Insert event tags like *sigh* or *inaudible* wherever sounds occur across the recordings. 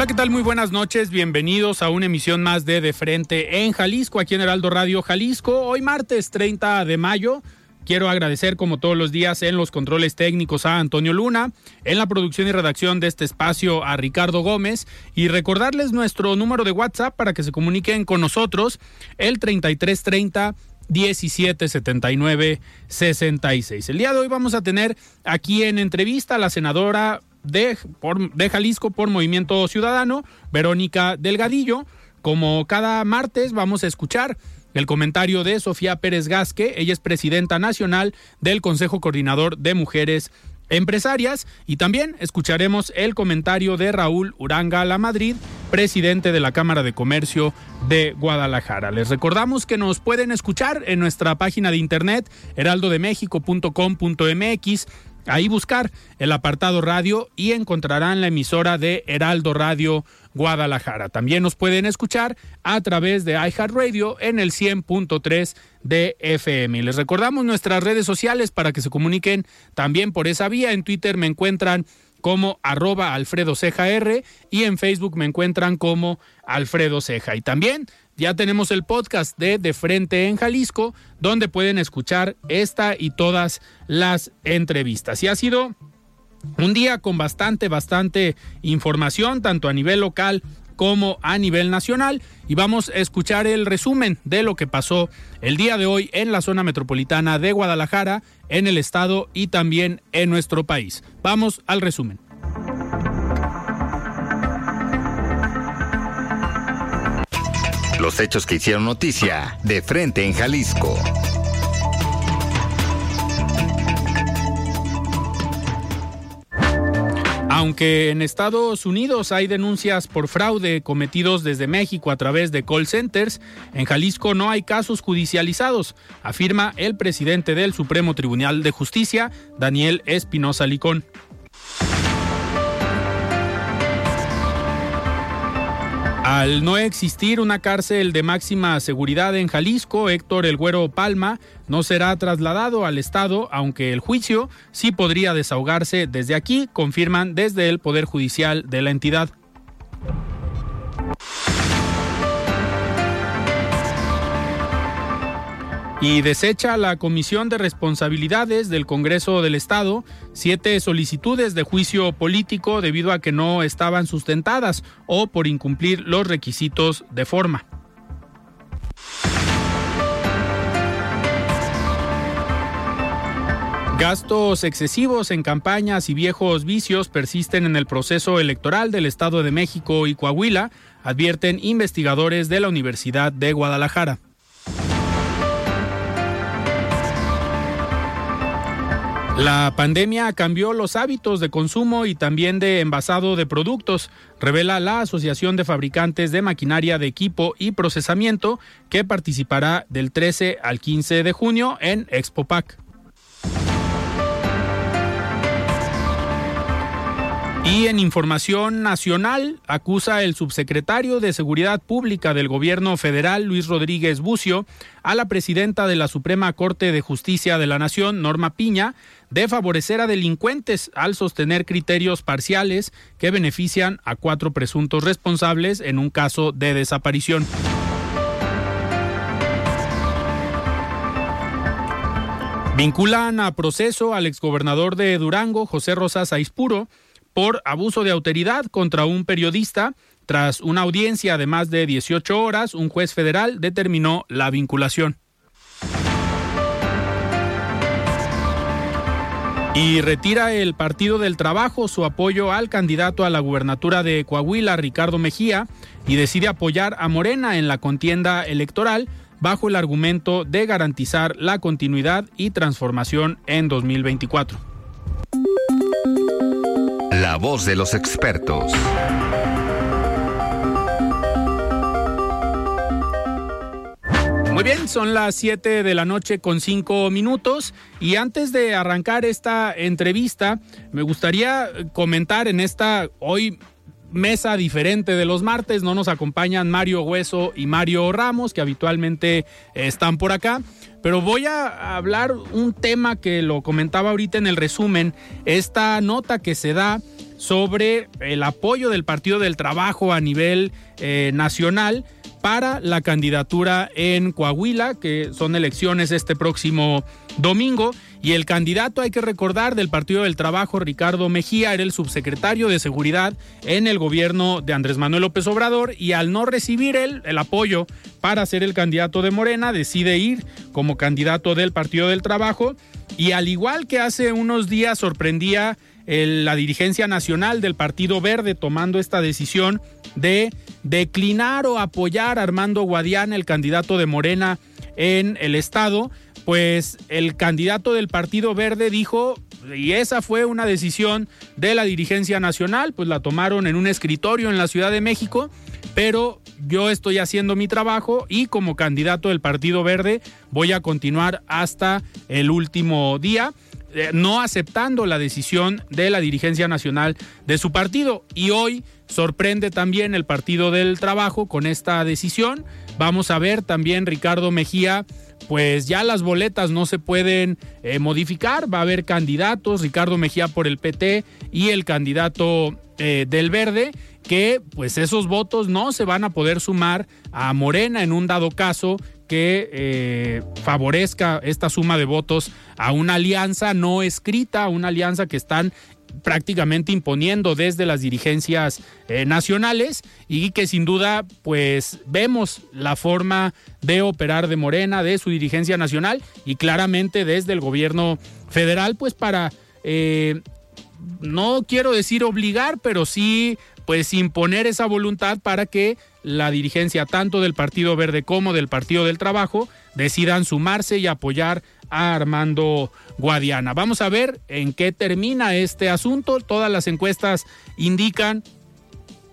Hola, ¿qué tal? Muy buenas noches. Bienvenidos a una emisión más de De Frente en Jalisco, aquí en Heraldo Radio Jalisco. Hoy martes 30 de mayo. Quiero agradecer como todos los días en los controles técnicos a Antonio Luna, en la producción y redacción de este espacio a Ricardo Gómez y recordarles nuestro número de WhatsApp para que se comuniquen con nosotros, el 3330 1779 66. El día de hoy vamos a tener aquí en entrevista a la senadora de, de Jalisco por Movimiento Ciudadano, Verónica Delgadillo. Como cada martes vamos a escuchar el comentario de Sofía Pérez Gasque, ella es presidenta nacional del Consejo Coordinador de Mujeres Empresarias y también escucharemos el comentario de Raúl Uranga La Madrid, presidente de la Cámara de Comercio de Guadalajara. Les recordamos que nos pueden escuchar en nuestra página de internet heraldodemexico.com.mx ahí buscar el apartado radio y encontrarán la emisora de Heraldo Radio Guadalajara. También nos pueden escuchar a través de iHeartRadio en el 100.3 de FM. Les recordamos nuestras redes sociales para que se comuniquen también por esa vía. En Twitter me encuentran como arroba Alfredo Ceja R y en Facebook me encuentran como Alfredo Ceja. Y también ya tenemos el podcast de De Frente en Jalisco, donde pueden escuchar esta y todas las entrevistas. Y ha sido un día con bastante, bastante información, tanto a nivel local como a nivel nacional. Y vamos a escuchar el resumen de lo que pasó el día de hoy en la zona metropolitana de Guadalajara, en el estado y también en nuestro país. Vamos al resumen. Los hechos que hicieron noticia de frente en Jalisco. Aunque en Estados Unidos hay denuncias por fraude cometidos desde México a través de call centers, en Jalisco no hay casos judicializados, afirma el presidente del Supremo Tribunal de Justicia, Daniel Espinosa Licón. Al no existir una cárcel de máxima seguridad en Jalisco, Héctor El Güero Palma no será trasladado al Estado, aunque el juicio sí podría desahogarse desde aquí, confirman desde el Poder Judicial de la entidad. Y desecha la Comisión de Responsabilidades del Congreso del Estado siete solicitudes de juicio político debido a que no estaban sustentadas o por incumplir los requisitos de forma. Gastos excesivos en campañas y viejos vicios persisten en el proceso electoral del Estado de México y Coahuila, advierten investigadores de la Universidad de Guadalajara. La pandemia cambió los hábitos de consumo y también de envasado de productos, revela la Asociación de Fabricantes de Maquinaria de Equipo y Procesamiento, que participará del 13 al 15 de junio en ExpoPac. Y en información nacional, acusa el subsecretario de Seguridad Pública del Gobierno Federal, Luis Rodríguez Bucio, a la presidenta de la Suprema Corte de Justicia de la Nación, Norma Piña, de favorecer a delincuentes al sostener criterios parciales que benefician a cuatro presuntos responsables en un caso de desaparición. Vinculan a proceso al exgobernador de Durango, José Rosas Aispuro, por abuso de autoridad contra un periodista. Tras una audiencia de más de 18 horas, un juez federal determinó la vinculación. Y retira el Partido del Trabajo su apoyo al candidato a la gubernatura de Coahuila, Ricardo Mejía, y decide apoyar a Morena en la contienda electoral bajo el argumento de garantizar la continuidad y transformación en 2024. La voz de los expertos. Muy bien, son las 7 de la noche con 5 minutos y antes de arrancar esta entrevista, me gustaría comentar en esta hoy mesa diferente de los martes. No nos acompañan Mario Hueso y Mario Ramos, que habitualmente están por acá. Pero voy a hablar un tema que lo comentaba ahorita en el resumen, esta nota que se da sobre el apoyo del Partido del Trabajo a nivel eh, nacional para la candidatura en Coahuila, que son elecciones este próximo domingo. Y el candidato, hay que recordar, del Partido del Trabajo, Ricardo Mejía, era el subsecretario de Seguridad en el gobierno de Andrés Manuel López Obrador y al no recibir él el apoyo para ser el candidato de Morena, decide ir como candidato del Partido del Trabajo. Y al igual que hace unos días sorprendía la dirigencia nacional del Partido Verde tomando esta decisión de declinar o apoyar a Armando Guadiana, el candidato de Morena en el estado, pues el candidato del Partido Verde dijo, y esa fue una decisión de la dirigencia nacional, pues la tomaron en un escritorio en la Ciudad de México, pero yo estoy haciendo mi trabajo y como candidato del Partido Verde voy a continuar hasta el último día. Eh, no aceptando la decisión de la dirigencia nacional de su partido. Y hoy sorprende también el Partido del Trabajo con esta decisión. Vamos a ver también Ricardo Mejía, pues ya las boletas no se pueden eh, modificar, va a haber candidatos, Ricardo Mejía por el PT y el candidato eh, del Verde, que pues esos votos no se van a poder sumar a Morena en un dado caso que eh, favorezca esta suma de votos a una alianza no escrita, una alianza que están prácticamente imponiendo desde las dirigencias eh, nacionales y que sin duda pues vemos la forma de operar de Morena, de su dirigencia nacional y claramente desde el gobierno federal pues para eh, no quiero decir obligar pero sí pues imponer esa voluntad para que la dirigencia tanto del Partido Verde como del Partido del Trabajo decidan sumarse y apoyar a Armando Guadiana. Vamos a ver en qué termina este asunto. Todas las encuestas indican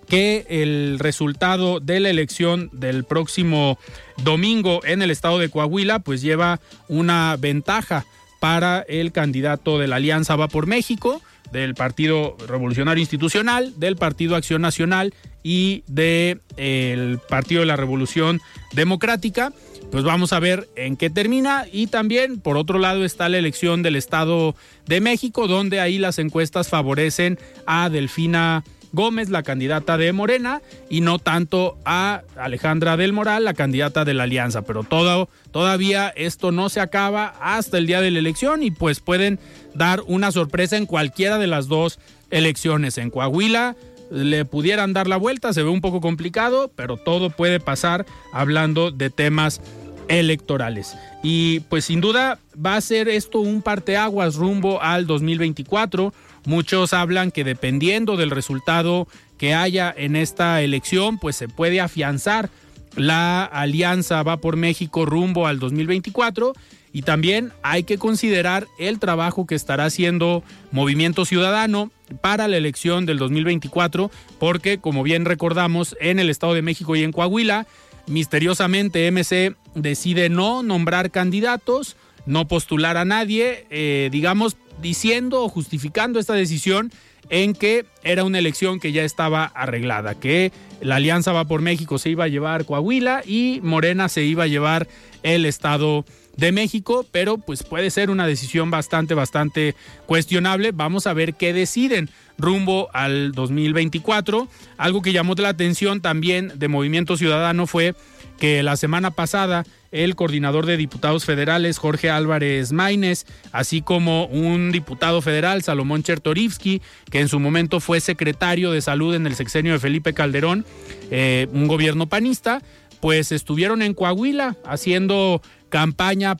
que el resultado de la elección del próximo domingo en el estado de Coahuila pues lleva una ventaja para el candidato de la Alianza Va por México del Partido Revolucionario Institucional, del Partido Acción Nacional y del el Partido de la Revolución Democrática. Pues vamos a ver en qué termina y también por otro lado está la elección del Estado de México, donde ahí las encuestas favorecen a Delfina Gómez, la candidata de Morena, y no tanto a Alejandra del Moral, la candidata de la Alianza. Pero todo, todavía esto no se acaba hasta el día de la elección y pues pueden dar una sorpresa en cualquiera de las dos elecciones. En Coahuila le pudieran dar la vuelta, se ve un poco complicado, pero todo puede pasar hablando de temas electorales. Y pues sin duda va a ser esto un parteaguas rumbo al 2024 Muchos hablan que dependiendo del resultado que haya en esta elección, pues se puede afianzar. La alianza va por México rumbo al 2024 y también hay que considerar el trabajo que estará haciendo Movimiento Ciudadano para la elección del 2024 porque como bien recordamos en el Estado de México y en Coahuila misteriosamente MC decide no nombrar candidatos no postular a nadie eh, digamos diciendo o justificando esta decisión en que era una elección que ya estaba arreglada, que la Alianza Va por México se iba a llevar Coahuila y Morena se iba a llevar el Estado de México, pero pues puede ser una decisión bastante, bastante cuestionable. Vamos a ver qué deciden rumbo al 2024. Algo que llamó la atención también de Movimiento Ciudadano fue que la semana pasada el coordinador de diputados federales Jorge Álvarez Maínez, así como un diputado federal Salomón Chertorivsky, que en su momento fue secretario de salud en el sexenio de Felipe Calderón, eh, un gobierno panista, pues estuvieron en Coahuila haciendo campaña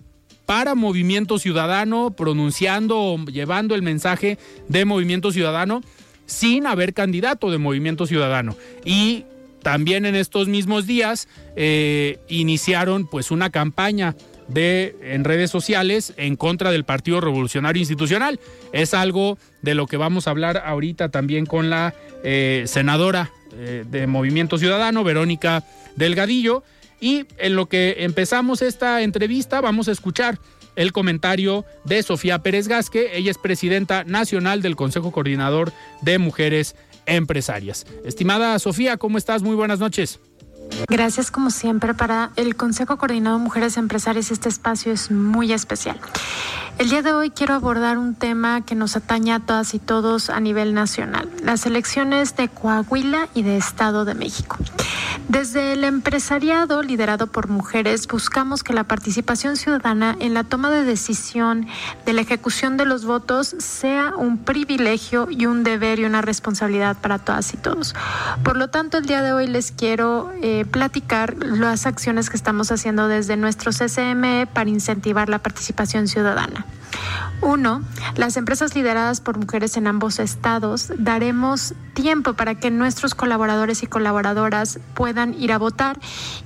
para Movimiento Ciudadano, pronunciando, llevando el mensaje de Movimiento Ciudadano sin haber candidato de Movimiento Ciudadano. Y también en estos mismos días eh, iniciaron pues una campaña de, en redes sociales en contra del Partido Revolucionario Institucional. Es algo de lo que vamos a hablar ahorita también con la eh, senadora eh, de Movimiento Ciudadano, Verónica Delgadillo. Y en lo que empezamos esta entrevista vamos a escuchar el comentario de Sofía Pérez Gasque. Ella es presidenta nacional del Consejo Coordinador de Mujeres Empresarias. Estimada Sofía, ¿cómo estás? Muy buenas noches. Gracias como siempre para el Consejo Coordinador de Mujeres Empresarias. Este espacio es muy especial. El día de hoy quiero abordar un tema que nos atañe a todas y todos a nivel nacional, las elecciones de Coahuila y de Estado de México. Desde el empresariado liderado por mujeres buscamos que la participación ciudadana en la toma de decisión de la ejecución de los votos sea un privilegio y un deber y una responsabilidad para todas y todos. Por lo tanto, el día de hoy les quiero eh, platicar las acciones que estamos haciendo desde nuestro CCME para incentivar la participación ciudadana. Uno, las empresas lideradas por mujeres en ambos estados daremos tiempo para que nuestros colaboradores y colaboradoras puedan ir a votar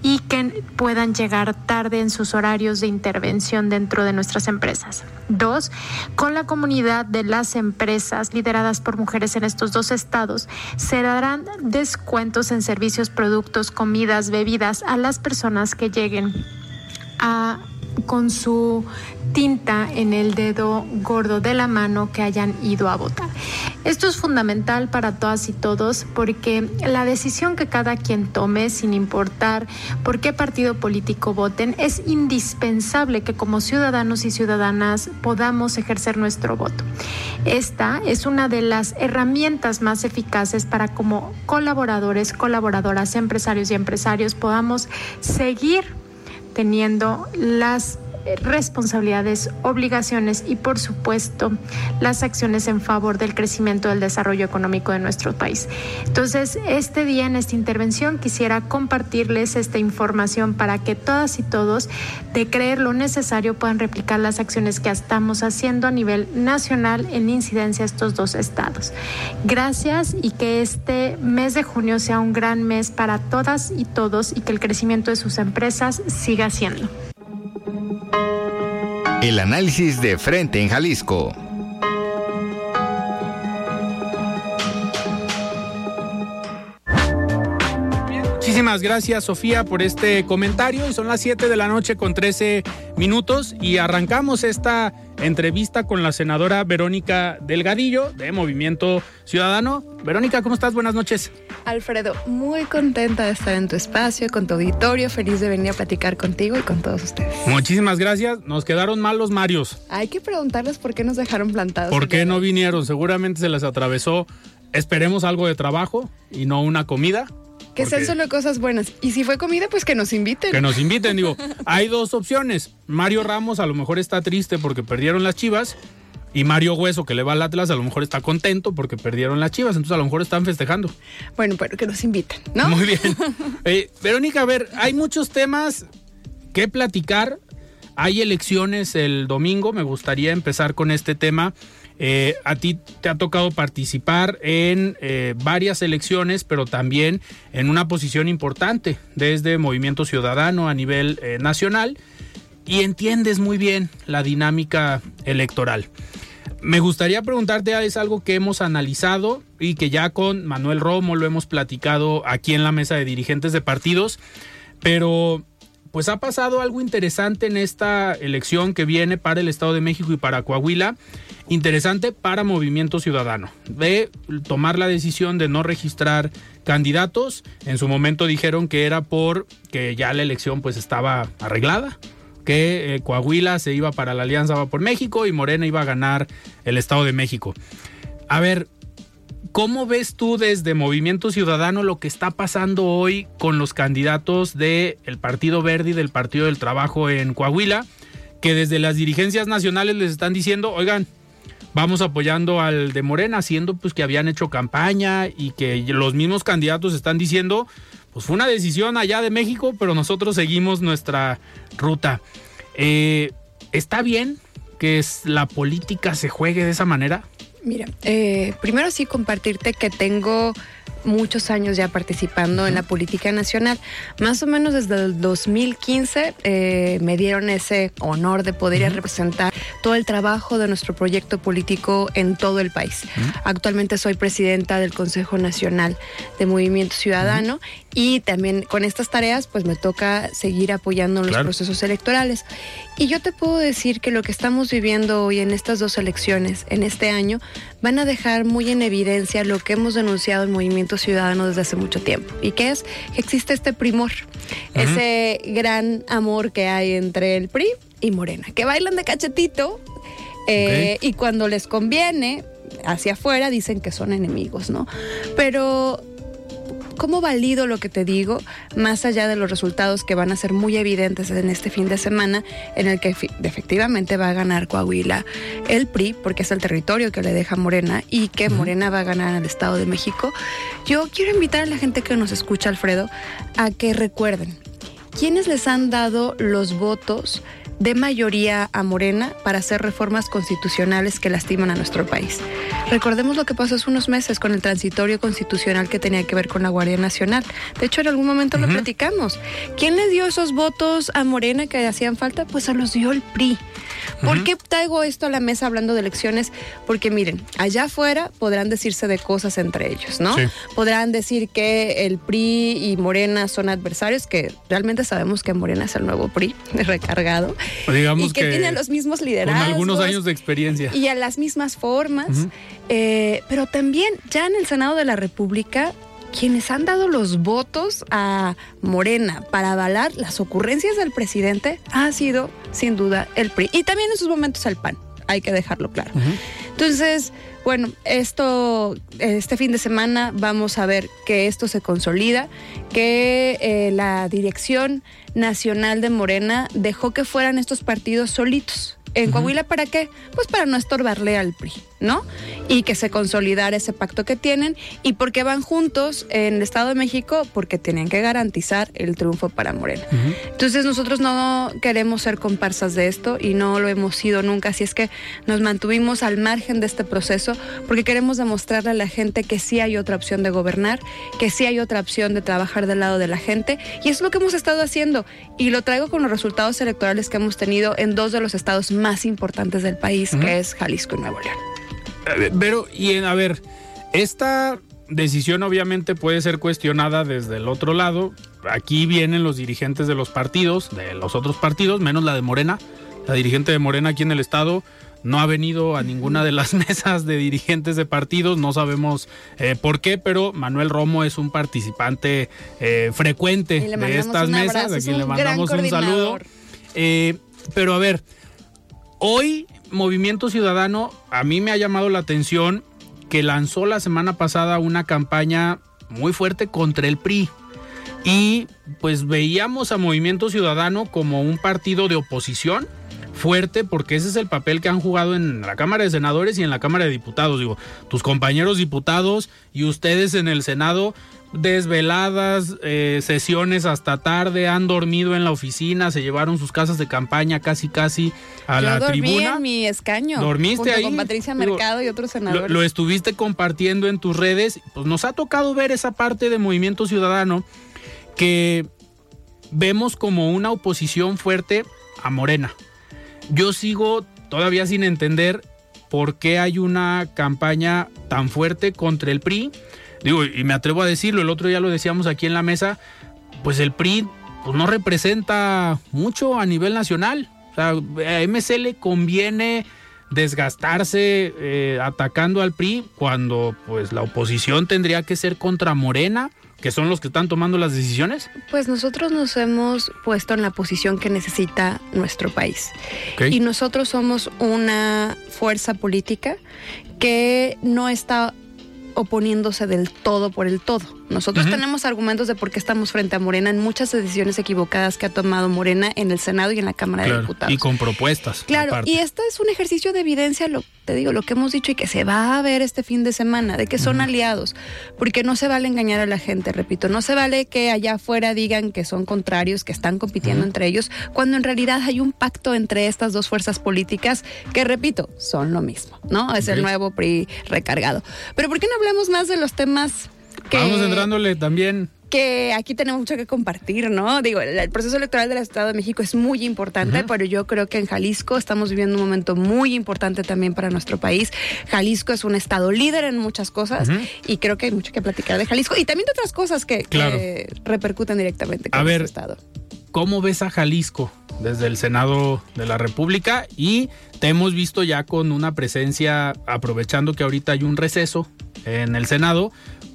y que puedan llegar tarde en sus horarios de intervención dentro de nuestras empresas. Dos, con la comunidad de las empresas lideradas por mujeres en estos dos estados, se darán descuentos en servicios, productos, comidas, bebidas a las personas que lleguen a con su tinta en el dedo gordo de la mano que hayan ido a votar. Esto es fundamental para todas y todos porque la decisión que cada quien tome, sin importar por qué partido político voten, es indispensable que como ciudadanos y ciudadanas podamos ejercer nuestro voto. Esta es una de las herramientas más eficaces para como colaboradores, colaboradoras, empresarios y empresarios podamos seguir teniendo las responsabilidades, obligaciones y por supuesto las acciones en favor del crecimiento del desarrollo económico de nuestro país. Entonces, este día en esta intervención quisiera compartirles esta información para que todas y todos, de creer lo necesario, puedan replicar las acciones que estamos haciendo a nivel nacional en incidencia estos dos estados. Gracias y que este mes de junio sea un gran mes para todas y todos y que el crecimiento de sus empresas siga siendo. El análisis de frente en Jalisco. Muchísimas gracias Sofía por este comentario y son las 7 de la noche con 13 minutos y arrancamos esta entrevista con la senadora Verónica Delgadillo de Movimiento Ciudadano. Verónica, ¿cómo estás? Buenas noches. Alfredo, muy contenta de estar en tu espacio, con tu auditorio, feliz de venir a platicar contigo y con todos ustedes. Muchísimas gracias. Nos quedaron mal los Marios. Hay que preguntarles por qué nos dejaron plantados. ¿Por qué no vinieron? Seguramente se les atravesó. Esperemos algo de trabajo y no una comida. Que sean solo cosas buenas. Y si fue comida, pues que nos inviten. Que nos inviten, digo. *laughs* Hay dos opciones. Mario Ramos a lo mejor está triste porque perdieron las chivas. Y Mario Hueso, que le va al Atlas, a lo mejor está contento porque perdieron las chivas. Entonces a lo mejor están festejando. Bueno, pero que nos inviten, ¿no? Muy bien. *laughs* Eh, Verónica, a ver, hay muchos temas que platicar. Hay elecciones el domingo. Me gustaría empezar con este tema. Eh, a ti te ha tocado participar en eh, varias elecciones, pero también en una posición importante desde Movimiento Ciudadano a nivel eh, nacional y entiendes muy bien la dinámica electoral. Me gustaría preguntarte, es algo que hemos analizado y que ya con Manuel Romo lo hemos platicado aquí en la mesa de dirigentes de partidos, pero pues ha pasado algo interesante en esta elección que viene para el Estado de México y para Coahuila, interesante para Movimiento Ciudadano, de tomar la decisión de no registrar candidatos. En su momento dijeron que era por que ya la elección pues estaba arreglada, que eh, Coahuila se iba para la Alianza Va por México y Morena iba a ganar el Estado de México. A ver, ¿Cómo ves tú desde Movimiento Ciudadano lo que está pasando hoy con los candidatos del Partido Verde y del Partido del Trabajo en Coahuila? Que desde las dirigencias nacionales les están diciendo, oigan, vamos apoyando al de Morena, siendo pues que habían hecho campaña y que los mismos candidatos están diciendo, pues fue una decisión allá de México, pero nosotros seguimos nuestra ruta. Eh, ¿Está bien que la política se juegue de esa manera? Mira, eh, primero sí compartirte que tengo muchos años ya participando en la política nacional. Más o menos desde el 2015 eh, me dieron ese honor de poder representar todo el trabajo de nuestro proyecto político en todo el país. Actualmente soy presidenta del Consejo Nacional de Movimiento Ciudadano y también con estas tareas pues me toca seguir apoyando los procesos electorales. Y yo te puedo decir que lo que estamos viviendo hoy en estas dos elecciones, en este año, van a dejar muy en evidencia lo que hemos denunciado en Movimiento Ciudadano desde hace mucho tiempo. Y que es que existe este primor, ese gran amor que hay entre el PRI y Morena, que bailan de cachetito eh, y cuando les conviene hacia afuera dicen que son enemigos, ¿no? Pero ¿Cómo valido lo que te digo, más allá de los resultados que van a ser muy evidentes en este fin de semana, en el que efectivamente va a ganar Coahuila el PRI, porque es el territorio que le deja Morena, y que Morena va a ganar el Estado de México? Yo quiero invitar a la gente que nos escucha, Alfredo, a que recuerden, ¿quiénes les han dado los votos? De mayoría a Morena para hacer reformas constitucionales que lastiman a nuestro país. Recordemos lo que pasó hace unos meses con el transitorio constitucional que tenía que ver con la Guardia Nacional. De hecho, en algún momento lo platicamos. ¿Quién le dio esos votos a Morena que hacían falta? Pues se los dio el PRI. ¿Por qué traigo esto a la mesa hablando de elecciones? Porque miren, allá afuera podrán decirse de cosas entre ellos, ¿no? Podrán decir que el PRI y Morena son adversarios, que realmente sabemos que Morena es el nuevo PRI *laughs* recargado. *laughs* Digamos y que, tiene los mismos liderazgos. Con algunos años de experiencia. Y a las mismas formas. Eh, pero también ya en el Senado de la República quienes han dado los votos a Morena para avalar las ocurrencias del presidente ha sido sin duda el PRI y también en sus momentos el PAN, hay que dejarlo claro. Entonces, bueno, esto, este fin de semana vamos a ver que esto se consolida, que eh, la dirección nacional de Morena dejó que fueran estos partidos solitos. ¿En Coahuila para qué? Pues para no estorbarle al PRI. ¿No? Y que se consolidara ese pacto que tienen. ¿Y porque van juntos en el Estado de México? Porque tienen que garantizar el triunfo para Morena. Entonces nosotros no queremos ser comparsas de esto y no lo hemos sido nunca. Así es que nos mantuvimos al margen de este proceso porque queremos demostrarle a la gente que sí hay otra opción de gobernar, que sí hay otra opción de trabajar del lado de la gente. Y es lo que hemos estado haciendo. Y lo traigo con los resultados electorales que hemos tenido en dos de los estados más importantes del país, que es Jalisco y Nuevo León. Pero, y en, a ver, esta decisión obviamente puede ser cuestionada desde el otro lado. Aquí vienen los dirigentes de los partidos, de los otros partidos, menos la de Morena. La dirigente de Morena aquí en el estado no ha venido a ninguna de las *laughs* mesas de dirigentes de partidos, no sabemos eh, por qué, pero Manuel Romo es un participante eh, frecuente de estas mesas, aquí le mandamos un saludo. Eh, pero a ver, hoy Movimiento Ciudadano a mí me ha llamado la atención que lanzó la semana pasada una campaña muy fuerte contra el PRI. Y pues veíamos a Movimiento Ciudadano como un partido de oposición fuerte porque ese es el papel que han jugado en la Cámara de Senadores y en la Cámara de Diputados. Digo, tus compañeros diputados y ustedes en el Senado desveladas, eh, sesiones hasta tarde, han dormido en la oficina, se llevaron sus casas de campaña casi casi a la dormí tribuna. en mi escaño. Dormiste ahí. Con Patricia Mercado y otros senadores. Lo, estuviste compartiendo en tus redes. Pues nos ha tocado ver esa parte de Movimiento Ciudadano que vemos como una oposición fuerte a Morena. Yo sigo todavía sin entender por qué hay una campaña tan fuerte contra el PRI digo, y me atrevo a decirlo, el otro día lo decíamos aquí en la mesa, pues el PRI pues no representa mucho a nivel nacional. O sea, a MC le conviene desgastarse eh, atacando al PRI cuando pues la oposición tendría que ser contra Morena, que son los que están tomando las decisiones? Pues nosotros nos hemos puesto en la posición que necesita nuestro país. Y nosotros somos una fuerza política que no está oponiéndose del todo por el todo. Nosotros tenemos argumentos de por qué estamos frente a Morena en muchas decisiones equivocadas que ha tomado Morena en el Senado y en la Cámara de Diputados. Y con propuestas. Claro, y este es un ejercicio de evidencia, lo, te digo, lo que hemos dicho y que se va a ver este fin de semana, de que son aliados, porque no se vale engañar a la gente, repito, no se vale que allá afuera digan que son contrarios, que están compitiendo entre ellos, cuando en realidad hay un pacto entre estas dos fuerzas políticas que, repito, son lo mismo, ¿no? Es el nuevo PRI recargado. Pero ¿por qué no hablemos más de los temas que... Vamos entrándole también que aquí tenemos mucho que compartir, ¿no? Digo, el, proceso electoral del Estado de México es muy importante, pero yo creo que en Jalisco estamos viviendo un momento muy importante también para nuestro país. Jalisco es un estado líder en muchas cosas y creo que hay mucho que platicar de Jalisco y también de otras cosas que, repercuten directamente con el estado. ¿Cómo ves a Jalisco desde el Senado de la República? Y te hemos visto ya con una presencia, aprovechando que ahorita hay un receso en el Senado,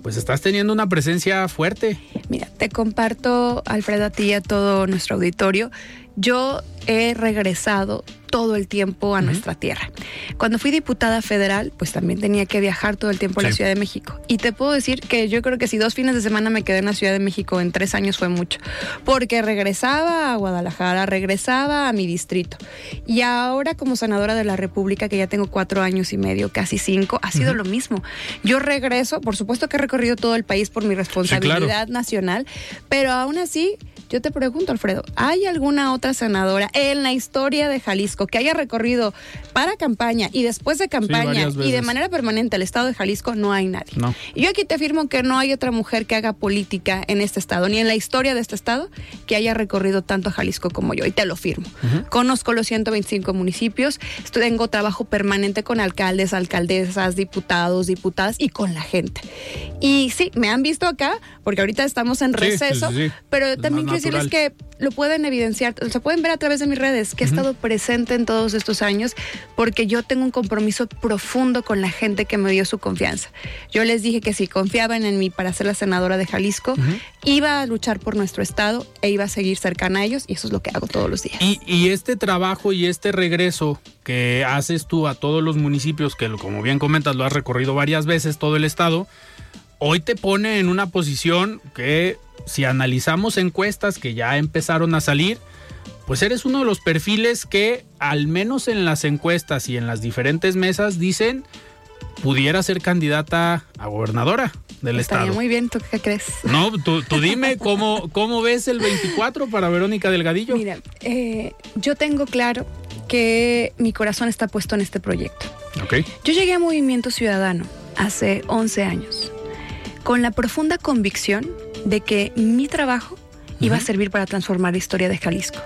pues estás teniendo una presencia fuerte. Mira, te comparto, Alfredo, a ti y a todo nuestro auditorio. Yo he regresado todo el tiempo a nuestra tierra. Cuando fui diputada federal, pues también tenía que viajar todo el tiempo a la Ciudad de México. Y te puedo decir que yo creo que si dos fines de semana me quedé en la Ciudad de México en tres años fue mucho, porque regresaba a Guadalajara, regresaba a mi distrito. Y ahora como senadora de la República, que ya tengo cuatro años y medio, casi cinco, ha sido lo mismo. Yo regreso, por supuesto que he recorrido todo el país por mi responsabilidad nacional, pero aún así yo te pregunto, Alfredo, ¿hay alguna otra senadora en la historia de Jalisco que haya recorrido para campaña y después de campaña y de manera permanente el estado de Jalisco? No hay nadie. Y yo aquí te afirmo que no hay otra mujer que haga política en este estado, ni en la historia de este estado, que haya recorrido tanto a Jalisco como yo. Y te lo firmo. Conozco los 125 municipios, tengo trabajo permanente con alcaldes, alcaldesas, diputados, diputadas y con la gente. Y sí, me han visto acá, porque ahorita estamos en receso, pero también decirles que lo pueden evidenciar, o sea, pueden ver a través de mis redes que he estado presente en todos estos años porque yo tengo un compromiso profundo con la gente que me dio su confianza. Yo les dije que si confiaban en mí para ser la senadora de Jalisco, iba a luchar por nuestro estado e iba a seguir cercana a ellos y eso es lo que hago todos los días. Y, y este trabajo y este regreso que haces tú a todos los municipios, que como bien comentas, lo has recorrido varias veces todo el estado, hoy te pone en una posición que si analizamos encuestas que ya empezaron a salir, pues eres uno de los perfiles que al menos en las encuestas y en las diferentes mesas dicen pudiera ser candidata a gobernadora del Estaría estado. muy bien, ¿tú qué crees? No, tú, dime cómo, cómo ves el 24 para Verónica Delgadillo. Mira, eh, yo tengo claro que mi corazón está puesto en este proyecto. Okay. Yo llegué a Movimiento Ciudadano hace 11 años con la profunda convicción de que mi trabajo iba a servir para transformar la historia de Jalisco,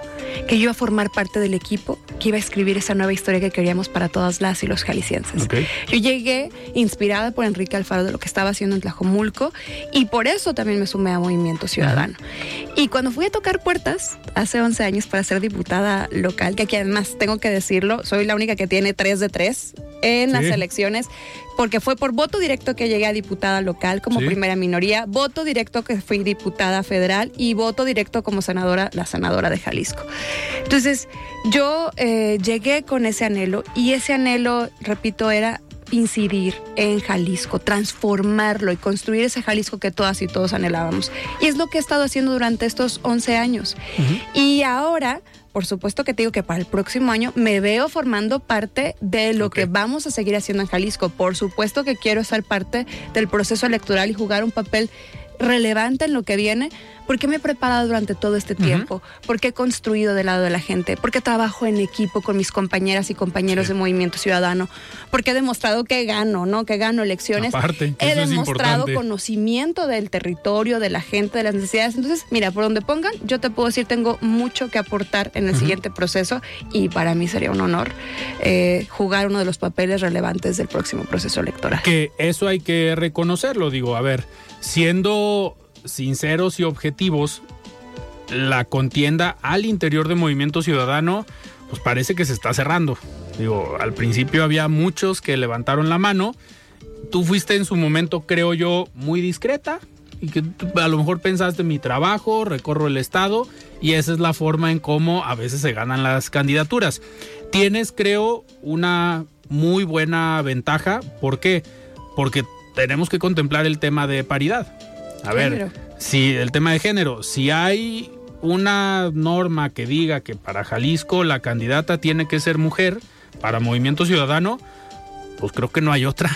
que yo iba a formar parte del equipo que iba a escribir esa nueva historia que queríamos para todas las y los jaliscienses. Yo llegué inspirada por Enrique Alfaro de lo que estaba haciendo en Tlajomulco y por eso también me sumé a Movimiento Ciudadano. Y cuando fui a tocar puertas hace 11 años para ser diputada local, que aquí además tengo que decirlo, soy la única que tiene 3 de 3 en las elecciones porque fue por voto directo que llegué a diputada local como primera minoría, voto directo que fui diputada federal y voto directo como senadora, la senadora de Jalisco. Entonces, yo eh, llegué con ese anhelo y ese anhelo, repito, era incidir en Jalisco, transformarlo y construir ese Jalisco que todas y todos anhelábamos. Y es lo que he estado haciendo durante estos 11 años. Y ahora por supuesto que te digo que para el próximo año me veo formando parte de lo que vamos a seguir haciendo en Jalisco. Por supuesto que quiero ser parte del proceso electoral y jugar un papel relevante en lo que viene, porque me he preparado durante todo este tiempo, porque he construido del lado de la gente, porque trabajo en equipo con mis compañeras y compañeros de Movimiento Ciudadano, porque he demostrado que gano, ¿no? Que gano elecciones. he demostrado conocimiento del territorio, de la gente, de las necesidades. Entonces, mira, por donde pongan, yo te puedo decir, tengo mucho que aportar en el siguiente proceso y para mí sería un honor eh, jugar uno de los papeles relevantes del próximo proceso electoral. Que eso hay que reconocerlo, digo, a ver, siendo sinceros y objetivos, la contienda al interior de Movimiento Ciudadano, pues parece que se está cerrando. Digo, al principio había muchos que levantaron la mano. Tú fuiste en su momento, creo yo, muy discreta y que a lo mejor pensaste mi trabajo, recorro el estado y esa es la forma en cómo a veces se ganan las candidaturas. Tienes, creo, una muy buena ventaja. ¿Por qué? Porque tenemos que contemplar el tema de paridad. A ver, si el tema de género, si hay una norma que diga que para Jalisco la candidata tiene que ser mujer, para Movimiento Ciudadano, pues creo que no hay otra.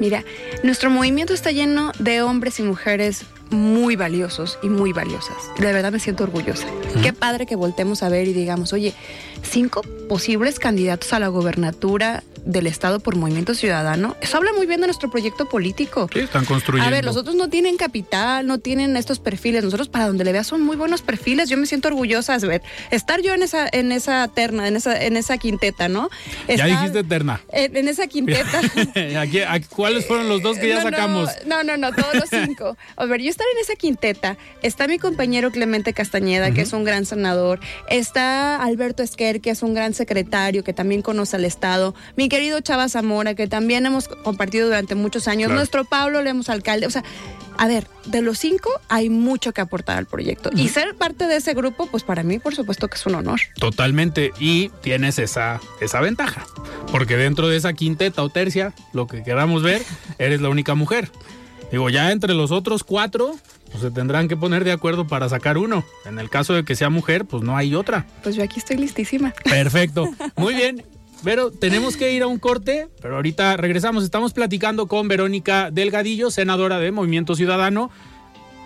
Mira, nuestro movimiento está lleno de hombres y mujeres muy valiosos y muy valiosas. De verdad me siento orgullosa. Qué padre que voltemos a ver y digamos, oye, cinco posibles candidatos a la gobernatura del Estado por Movimiento Ciudadano, eso habla muy bien de nuestro proyecto político. Sí, están construyendo. A ver, los otros no tienen capital, no tienen estos perfiles. Nosotros, para donde le veas, son muy buenos perfiles. Yo me siento orgullosa de ver, estar yo en esa, en esa terna, en esa, en esa quinteta, ¿no? ya dijiste terna. En, esa quinteta. *laughs* ¿Cuáles fueron los dos que ya sacamos? No, no, no, todos los cinco. A ver, yo estar en esa quinteta, está mi compañero Clemente Castañeda, que es un gran senador, está Alberto Esquer, que es un gran secretario, que también conoce al Estado, mi querido Chava Zamora, que también hemos compartido durante muchos años, nuestro Pablo Lemos alcalde, o sea, a ver, de los cinco hay mucho que aportar al proyecto. Y ser parte de ese grupo, pues para mí, por supuesto que es un honor. Totalmente. Y tienes esa, esa ventaja. Porque dentro de esa quinteta o tercia, lo que queramos ver, *laughs* eres la única mujer. Digo, ya entre los otros cuatro, pues se tendrán que poner de acuerdo para sacar uno. En el caso de que sea mujer, pues no hay otra. Pues yo aquí estoy listísima. Perfecto. *laughs* Muy bien. Pero tenemos que ir a un corte, pero ahorita regresamos. Estamos platicando con Verónica Delgadillo, senadora de Movimiento Ciudadano.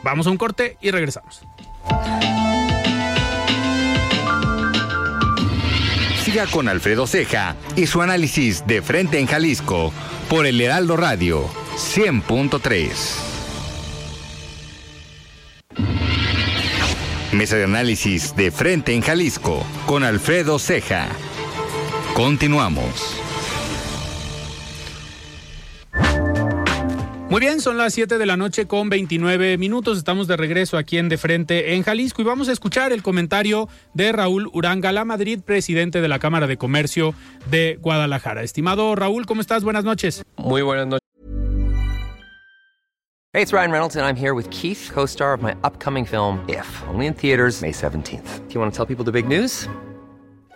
Vamos a un corte y regresamos. Siga con Alfredo Ceja y su análisis de frente en Jalisco por el Heraldo Radio 100.3. Mesa de análisis de frente en Jalisco con Alfredo Ceja. Continuamos. Muy bien, son las 7 de la noche con 29 minutos. Estamos de regreso aquí en De Frente en Jalisco y vamos a escuchar el comentario de Raúl Uranga, Madrid, presidente de la Cámara de Comercio de Guadalajara. Estimado Raúl, ¿cómo estás? Buenas noches. Muy buenas noches. Hey, it's Ryan Reynolds and I'm here with Keith, co-star of my upcoming film If, only in theaters May 17th. Do you want to tell people the big news?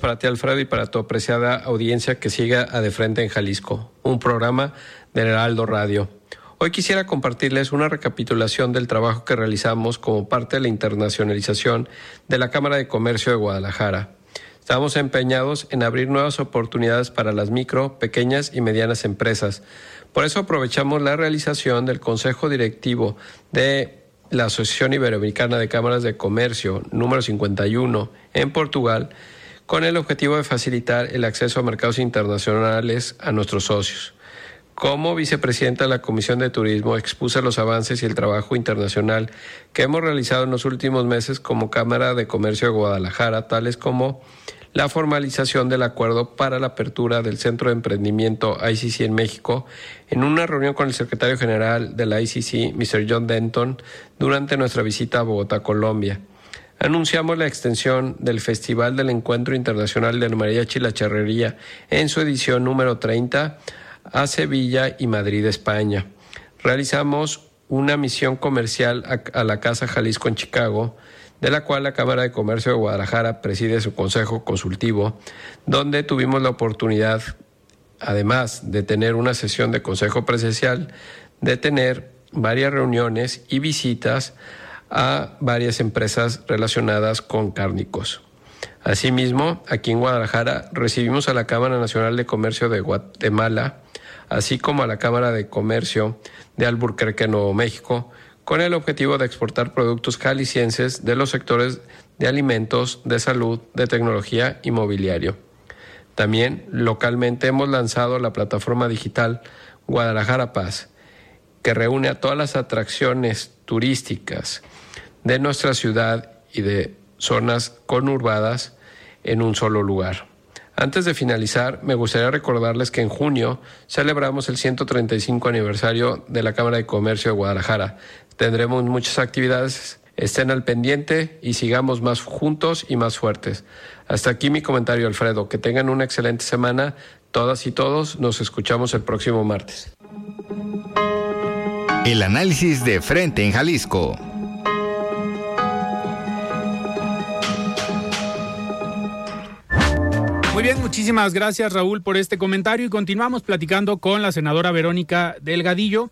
Para ti, Alfredo, y para tu apreciada audiencia que siga a De Frente en Jalisco, un programa del Heraldo Radio. Hoy quisiera compartirles una recapitulación del trabajo que realizamos como parte de la internacionalización de la Cámara de Comercio de Guadalajara. Estamos empeñados en abrir nuevas oportunidades para las micro, pequeñas y medianas empresas. Por eso aprovechamos la realización del Consejo Directivo de la Asociación Iberoamericana de Cámaras de Comercio número 51 en Portugal con el objetivo de facilitar el acceso a mercados internacionales a nuestros socios. Como vicepresidenta de la Comisión de Turismo expuse los avances y el trabajo internacional que hemos realizado en los últimos meses como Cámara de Comercio de Guadalajara, tales como la formalización del acuerdo para la apertura del Centro de Emprendimiento ICC en México en una reunión con el secretario general de la ICC, Mr. John Denton, durante nuestra visita a Bogotá, Colombia anunciamos la extensión del Festival del Encuentro Internacional de Mariachi y la Charrería en su edición número 30 a Sevilla y Madrid, España. Realizamos una misión comercial a, la Casa Jalisco en Chicago, de la cual la Cámara de Comercio de Guadalajara preside su consejo consultivo, donde tuvimos la oportunidad, además de tener una sesión de consejo presencial, de tener varias reuniones y visitas a varias empresas relacionadas con cárnicos. Asimismo, aquí en Guadalajara recibimos a la Cámara Nacional de Comercio de Guatemala, así como a la Cámara de Comercio de Alburquerque, Nuevo México, con el objetivo de exportar productos jaliscienses de los sectores de alimentos, de salud, de tecnología y mobiliario. También localmente hemos lanzado la plataforma digital Guadalajara Paz, que reúne a todas las atracciones turísticas de nuestra ciudad y de zonas conurbadas en un solo lugar. Antes de finalizar, me gustaría recordarles que en junio celebramos el 135 aniversario de la Cámara de Comercio de Guadalajara. Tendremos muchas actividades, estén al pendiente y sigamos más juntos y más fuertes. Hasta aquí mi comentario, Alfredo. Que tengan una excelente semana, todas y todos. Nos escuchamos el próximo martes. El análisis de frente en Jalisco. Bien, muchísimas gracias Raúl por este comentario y continuamos platicando con la senadora Verónica Delgadillo.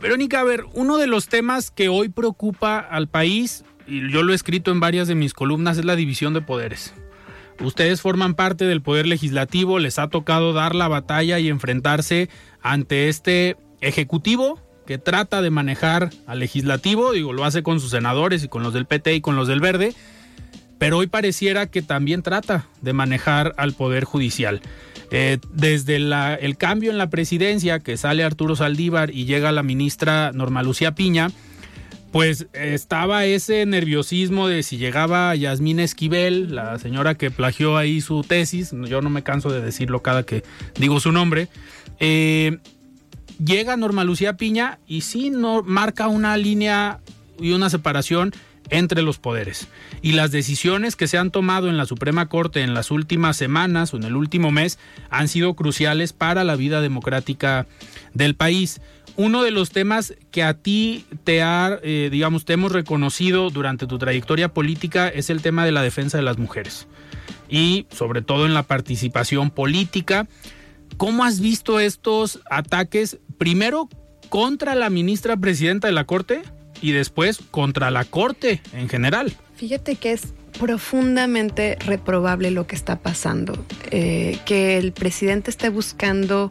Verónica, a ver, uno de los temas que hoy preocupa al país, y yo lo he escrito en varias de mis columnas, es la división de poderes. Ustedes forman parte del Poder Legislativo, les ha tocado dar la batalla y enfrentarse ante este Ejecutivo que trata de manejar al Legislativo, digo, lo hace con sus senadores y con los del PT y con los del Verde, pero hoy pareciera que también trata de manejar al Poder Judicial. Eh, desde el cambio en la presidencia, que sale Arturo Saldívar y llega la ministra Norma Lucía Piña, pues estaba ese nerviosismo de si llegaba Yasmín Esquivel, la señora que plagió ahí su tesis, yo no me canso de decirlo cada que digo su nombre, eh, llega Norma Lucía Piña y sí no, marca una línea y una separación entre los poderes. Y las decisiones que se han tomado en la Suprema Corte en las últimas semanas o en el último mes han sido cruciales para la vida democrática del país. Uno de los temas que a ti te ha, eh, digamos, te hemos reconocido durante tu trayectoria política es el tema de la defensa de las mujeres y sobre todo en la participación política. ¿Cómo has visto estos ataques primero contra la ministra presidenta de la Corte y después contra la Corte en general. Fíjate que es profundamente reprobable lo que está pasando. Eh, que el presidente esté buscando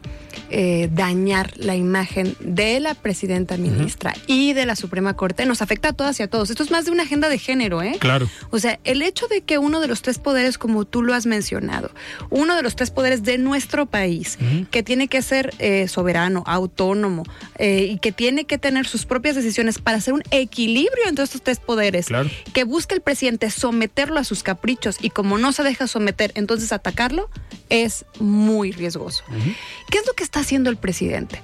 eh, dañar la imagen de la presidenta ministra y de la Suprema Corte nos afecta a todas y a todos. Esto es más de una agenda de género, ¿eh? Claro. O sea, el hecho de que uno de los tres poderes, como tú lo has mencionado, uno de los tres poderes de nuestro país, que tiene que ser eh, soberano, autónomo y que tiene que tener sus propias decisiones para hacer un equilibrio entre estos tres poderes, que busca el presidente someterlo a sus caprichos y como no se deja someter, entonces atacarlo, es muy riesgoso. ¿Qué es lo que está haciendo el presidente?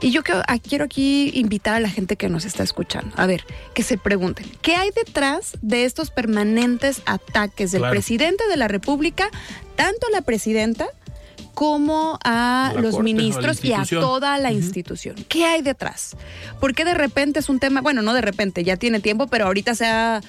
Y yo ah, quiero aquí invitar a la gente que nos está escuchando, a ver, que se pregunten, ¿qué hay detrás de estos permanentes ataques del presidente de la República, tanto a la presidenta como a los ministros y a toda la institución. ¿Qué hay detrás? ¿Por qué de repente es un tema, bueno, no de repente, ya tiene tiempo, pero ahorita se ha,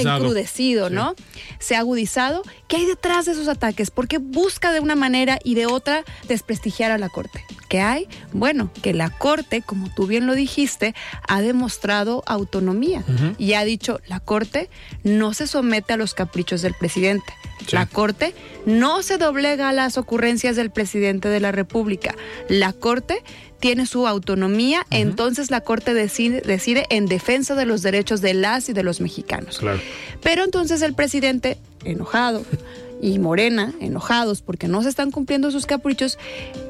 encrudecido, ¿no? Se ha agudizado. ¿Qué hay detrás de esos ataques? ¿Por qué busca de una manera y de otra desprestigiar a la Corte? ¿Qué hay? Bueno, que la Corte, como tú bien lo dijiste, ha demostrado autonomía y ha dicho, la Corte no se somete a los caprichos del presidente. La Corte no se doblega a las ocurrencias del presidente de la República. La Corte tiene su autonomía, entonces la Corte decide, decide, en defensa de los derechos de las y de los mexicanos. Pero entonces el presidente, enojado, y Morena, enojados porque no se están cumpliendo sus caprichos,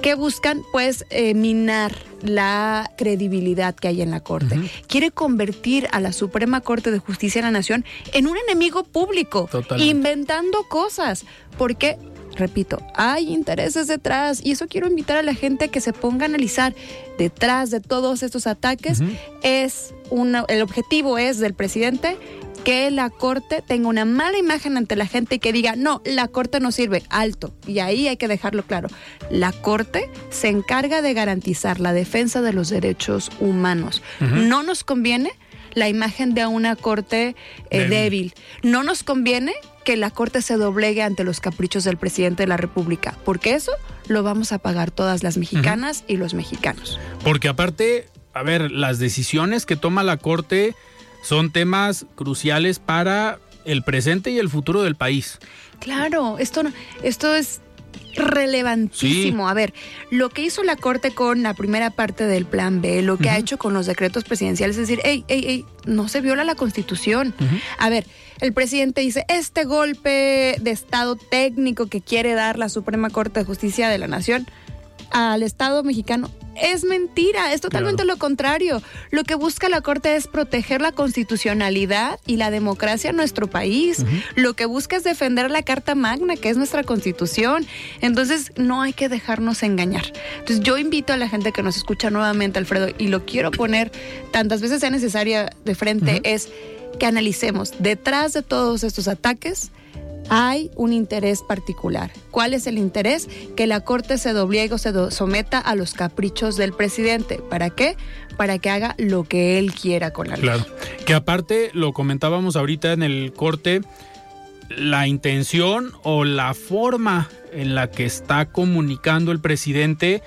que buscan pues eh, minar la credibilidad que hay en la Corte. Quiere convertir a la Suprema Corte de Justicia de la Nación en un enemigo público, inventando cosas, porque repito, hay intereses detrás y eso quiero invitar a la gente a que se ponga a analizar detrás de todos estos ataques es una, el objetivo es del presidente que la corte tenga una mala imagen ante la gente y que diga, no, la corte no sirve, alto. Y ahí hay que dejarlo claro. La corte se encarga de garantizar la defensa de los derechos humanos. No nos conviene la imagen de una corte eh, débil. No nos conviene que la corte se doblegue ante los caprichos del presidente de la República, porque eso lo vamos a pagar todas las mexicanas y los mexicanos. Porque aparte, a ver, las decisiones que toma la corte son temas cruciales para el presente y el futuro del país. Claro, esto, esto es relevantísimo. A ver, lo que hizo la Corte con la primera parte del Plan B, lo que ha hecho con los decretos presidenciales, es decir, hey, hey, hey, no se viola la Constitución. A ver, el presidente dice, este golpe de Estado técnico que quiere dar la Suprema Corte de Justicia de la Nación al Estado mexicano es mentira, es totalmente lo contrario. Lo que busca la Corte es proteger la constitucionalidad y la democracia en nuestro país. Lo que busca es defender la Carta Magna, que es nuestra constitución. Entonces, no hay que dejarnos engañar. Entonces, yo invito a la gente que nos escucha nuevamente, Alfredo, y lo quiero poner tantas veces sea necesaria de frente, es que analicemos detrás de todos estos ataques hay un interés particular. ¿Cuál es el interés? Que la Corte se doblegue o se someta a los caprichos del presidente. ¿Para qué? Para que haga lo que él quiera con la ley. Claro. Que aparte, lo comentábamos ahorita en el corte, la intención o la forma en la que está comunicando el presidente,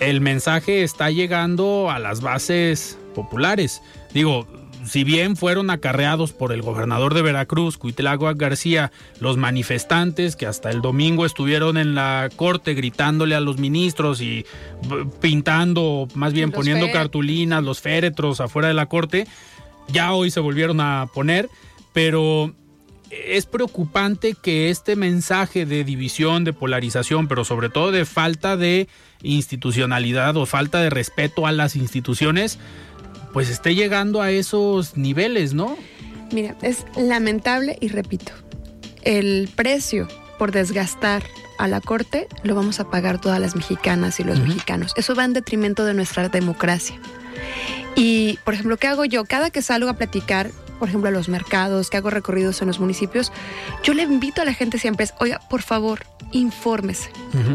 el mensaje está llegando a las bases populares. Digo, si bien fueron acarreados por el gobernador de Veracruz, Cuitlagua García, los manifestantes que hasta el domingo estuvieron en la corte gritándole a los ministros y pintando, más bien poniendo cartulinas, los féretros afuera de la corte, ya hoy se volvieron a poner, pero es preocupante que este mensaje de división, de polarización, pero sobre todo de falta de institucionalidad o falta de respeto a las instituciones, pues esté llegando a esos niveles, ¿no? Mira, es lamentable y repito, el precio por desgastar a la corte lo vamos a pagar todas las mexicanas y los mexicanos. Eso va en detrimento de nuestra democracia. Y, por ejemplo, ¿qué hago yo? Cada que salgo a platicar, por ejemplo, a los mercados, que hago recorridos en los municipios, yo le invito a la gente siempre, oiga, por favor, infórmese.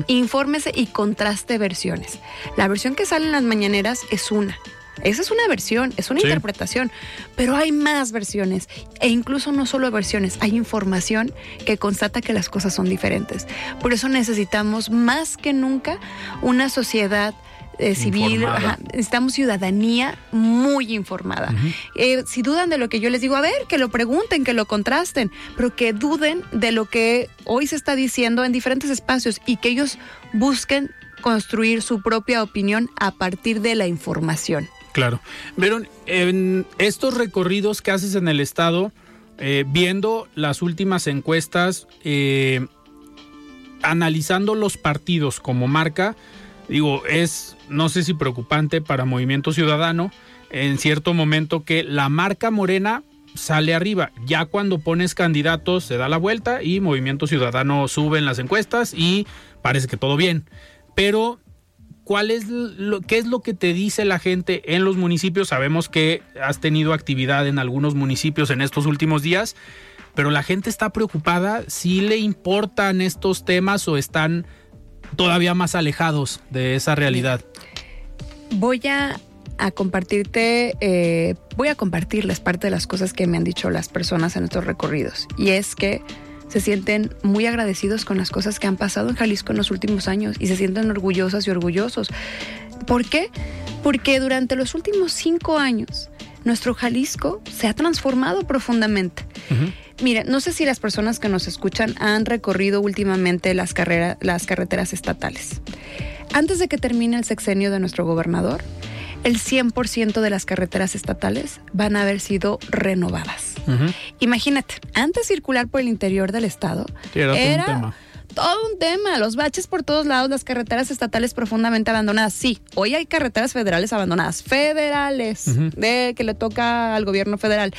Infórmese y contraste versiones. La versión que sale en las mañaneras es una. Esa es una versión, es una interpretación, pero hay más versiones e incluso no solo versiones, hay información que constata que las cosas son diferentes. Por eso necesitamos más que nunca una sociedad eh, civil, necesitamos ciudadanía muy informada. Eh, si dudan de lo que yo les digo, a ver, que lo pregunten, que lo contrasten, pero que duden de lo que hoy se está diciendo en diferentes espacios y que ellos busquen construir su propia opinión a partir de la información. Claro. Pero en estos recorridos que haces en el estado, eh, viendo las últimas encuestas, eh, analizando los partidos como marca, digo, es, no sé si preocupante para Movimiento Ciudadano, en cierto momento que la marca morena sale arriba. Ya cuando pones candidatos se da la vuelta y Movimiento Ciudadano sube en las encuestas y parece que todo bien. Pero ¿cuál es lo, qué es lo que te dice la gente en los municipios? Sabemos que has tenido actividad en algunos municipios en estos últimos días, pero la gente está preocupada, si le importan estos temas o están todavía más alejados de esa realidad. Voy a, compartirte, eh, voy a compartirles parte de las cosas que me han dicho las personas en estos recorridos. Y es que se sienten muy agradecidos con las cosas que han pasado en Jalisco en los últimos años y se sienten orgullosas y orgullosos. ¿Por qué? Porque durante los últimos cinco años nuestro Jalisco se ha transformado profundamente. Mira, no sé si las personas que nos escuchan han recorrido últimamente las, las carreteras estatales. Antes de que termine el sexenio de nuestro gobernador, el 100% de las carreteras estatales van a haber sido renovadas. Imagínate, antes circular por el interior del estado era, todo un tema. Los baches por todos lados, las carreteras estatales profundamente abandonadas. Sí, hoy hay carreteras federales abandonadas, federales, de que le toca al gobierno federal.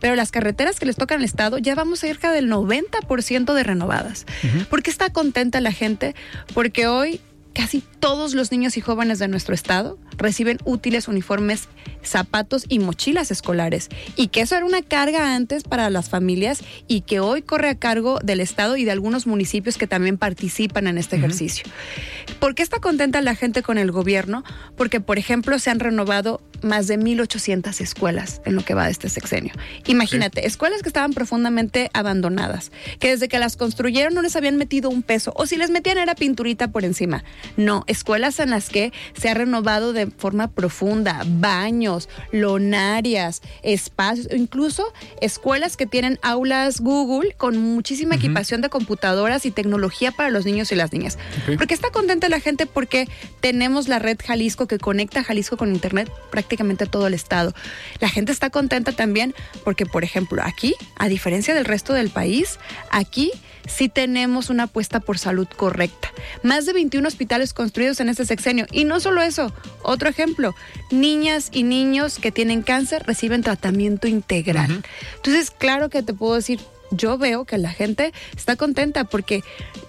Pero las carreteras que les tocan al estado ya vamos cerca del 90% de renovadas. ¿Por qué está contenta la gente? Porque hoy casi todos los niños y jóvenes de nuestro estado reciben útiles, uniformes, zapatos y mochilas escolares. Y que eso era una carga antes para las familias y que hoy corre a cargo del Estado y de algunos municipios que también participan en este ejercicio. ¿Por qué está contenta la gente con el gobierno? Porque, por ejemplo, se han renovado más de 1.800 escuelas en lo que va de este sexenio. Imagínate, escuelas que estaban profundamente abandonadas, que desde que las construyeron no les habían metido un peso, o si les metían era pinturita por encima. No, escuelas en las que se ha renovado de forma profunda, baños, lonarias, espacios, incluso escuelas que tienen aulas Google con muchísima equipación de computadoras y tecnología para los niños y las niñas. Porque está contenta la gente porque tenemos la red Jalisco que conecta Jalisco con Internet prácticamente todo el estado. La gente está contenta también porque, por ejemplo, aquí, a diferencia del resto del país, aquí sí tenemos una apuesta por salud correcta. Más de 21 hospitales construidos en este sexenio. Y no solo eso, otro ejemplo, niñas y niños que tienen cáncer reciben tratamiento integral. Entonces, claro que te puedo decir, yo veo que la gente está contenta porque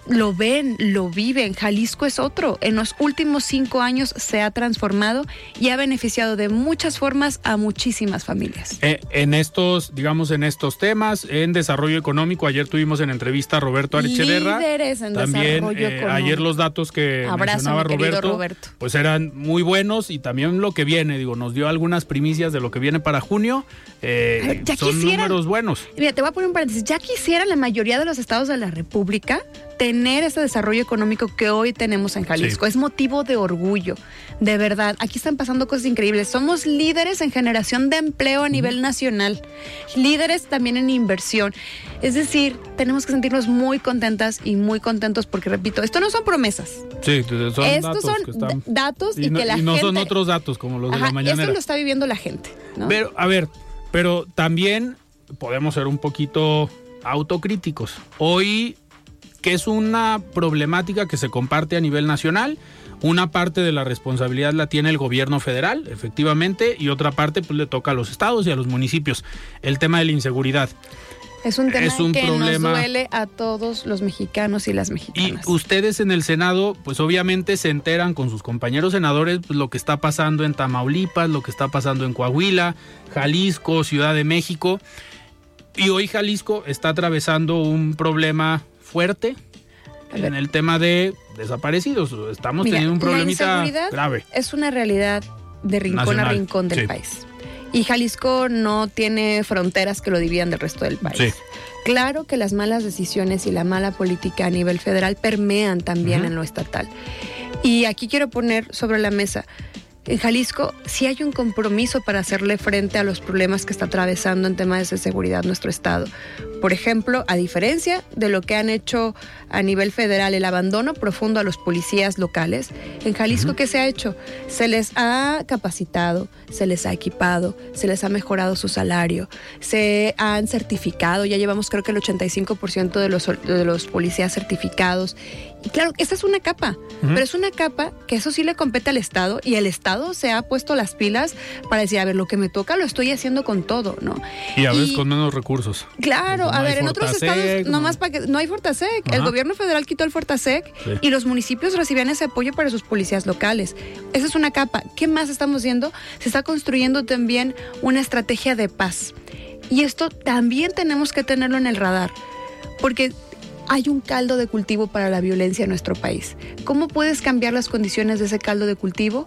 lo ven, lo viven. Jalisco es otro. En los últimos cinco años se ha transformado y ha beneficiado de muchas formas a muchísimas familias. Eh, en estos, digamos, en estos temas, en desarrollo económico, ayer tuvimos en entrevista a Roberto. Líderes en también desarrollo eh, económico. ayer los datos que Abrazo, mencionaba Roberto, Roberto. pues eran muy buenos y también lo que viene, digo, nos dio algunas primicias de lo que viene para junio. Eh, ya son quisieran- números buenos. Mira, te voy a poner un paréntesis. Ya quisiera la mayoría de los estados de la República tener ese desarrollo económico que hoy tenemos en Jalisco. Es motivo de orgullo, de verdad. Aquí están pasando cosas increíbles. Somos líderes en generación de empleo a nivel nacional, líderes también en inversión. Es decir, tenemos que sentirnos muy contentas y muy contentos porque, repito, esto no son promesas. Sí, son Estos datos son que están- d- datos y, no, que la y no gente... son otros datos como los de Ajá, la mañanera. esto lo está viviendo la gente. ¿no? Pero, a ver, pero también podemos ser un poquito autocríticos. Hoy, que es una problemática que se comparte a nivel nacional, una parte de la responsabilidad la tiene el gobierno federal, efectivamente, y otra parte pues le toca a los estados y a los municipios. El tema de la inseguridad. Es un tema Es un que problema. nos duele a todos los mexicanos y las Y mexicanas. ustedes en el Senado, pues obviamente se enteran con sus compañeros senadores pues, lo que está pasando en Tamaulipas, lo que está pasando en Coahuila, Jalisco, Ciudad de México. Y hoy Jalisco está atravesando un problema fuerte en el tema de desaparecidos. Estamos Mira, teniendo un la problemita inseguridad grave. Es una realidad de rincón a rincón del sí. país. Y Jalisco no tiene fronteras que lo dividan del resto del país. Sí. Claro que las malas decisiones y la mala política a nivel federal permean también en lo estatal. Y aquí quiero poner sobre la mesa, en Jalisco sí hay un compromiso para hacerle frente a los problemas que está atravesando en temas de seguridad nuestro estado. Por ejemplo, a diferencia de lo que han hecho a nivel federal, el abandono profundo a los policías locales, en Jalisco, ¿qué se ha hecho? Se les ha capacitado, se les ha equipado, se les ha mejorado su salario, se han certificado, ya llevamos creo que el 85% de los, de los policías certificados. Claro, esa es una capa, pero es una capa que eso sí le compete al Estado y el Estado se ha puesto las pilas para decir, a ver, lo que me toca lo estoy haciendo con todo, ¿no? Y a veces y- con menos recursos. Claro, no a ver, en otros estados, no. nomás para que no hay Fortasec. El gobierno federal quitó el Fortasec Sí. y los municipios recibían ese apoyo para sus policías locales. Esa es una capa. ¿Qué más estamos haciendo? Se está construyendo también una estrategia de paz. Y esto también tenemos que tenerlo en el radar, porque hay un caldo de cultivo para la violencia en nuestro país. ¿Cómo puedes cambiar las condiciones de ese caldo de cultivo?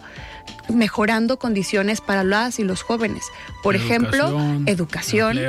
Mejorando condiciones para las y los jóvenes. Por ejemplo, Educación,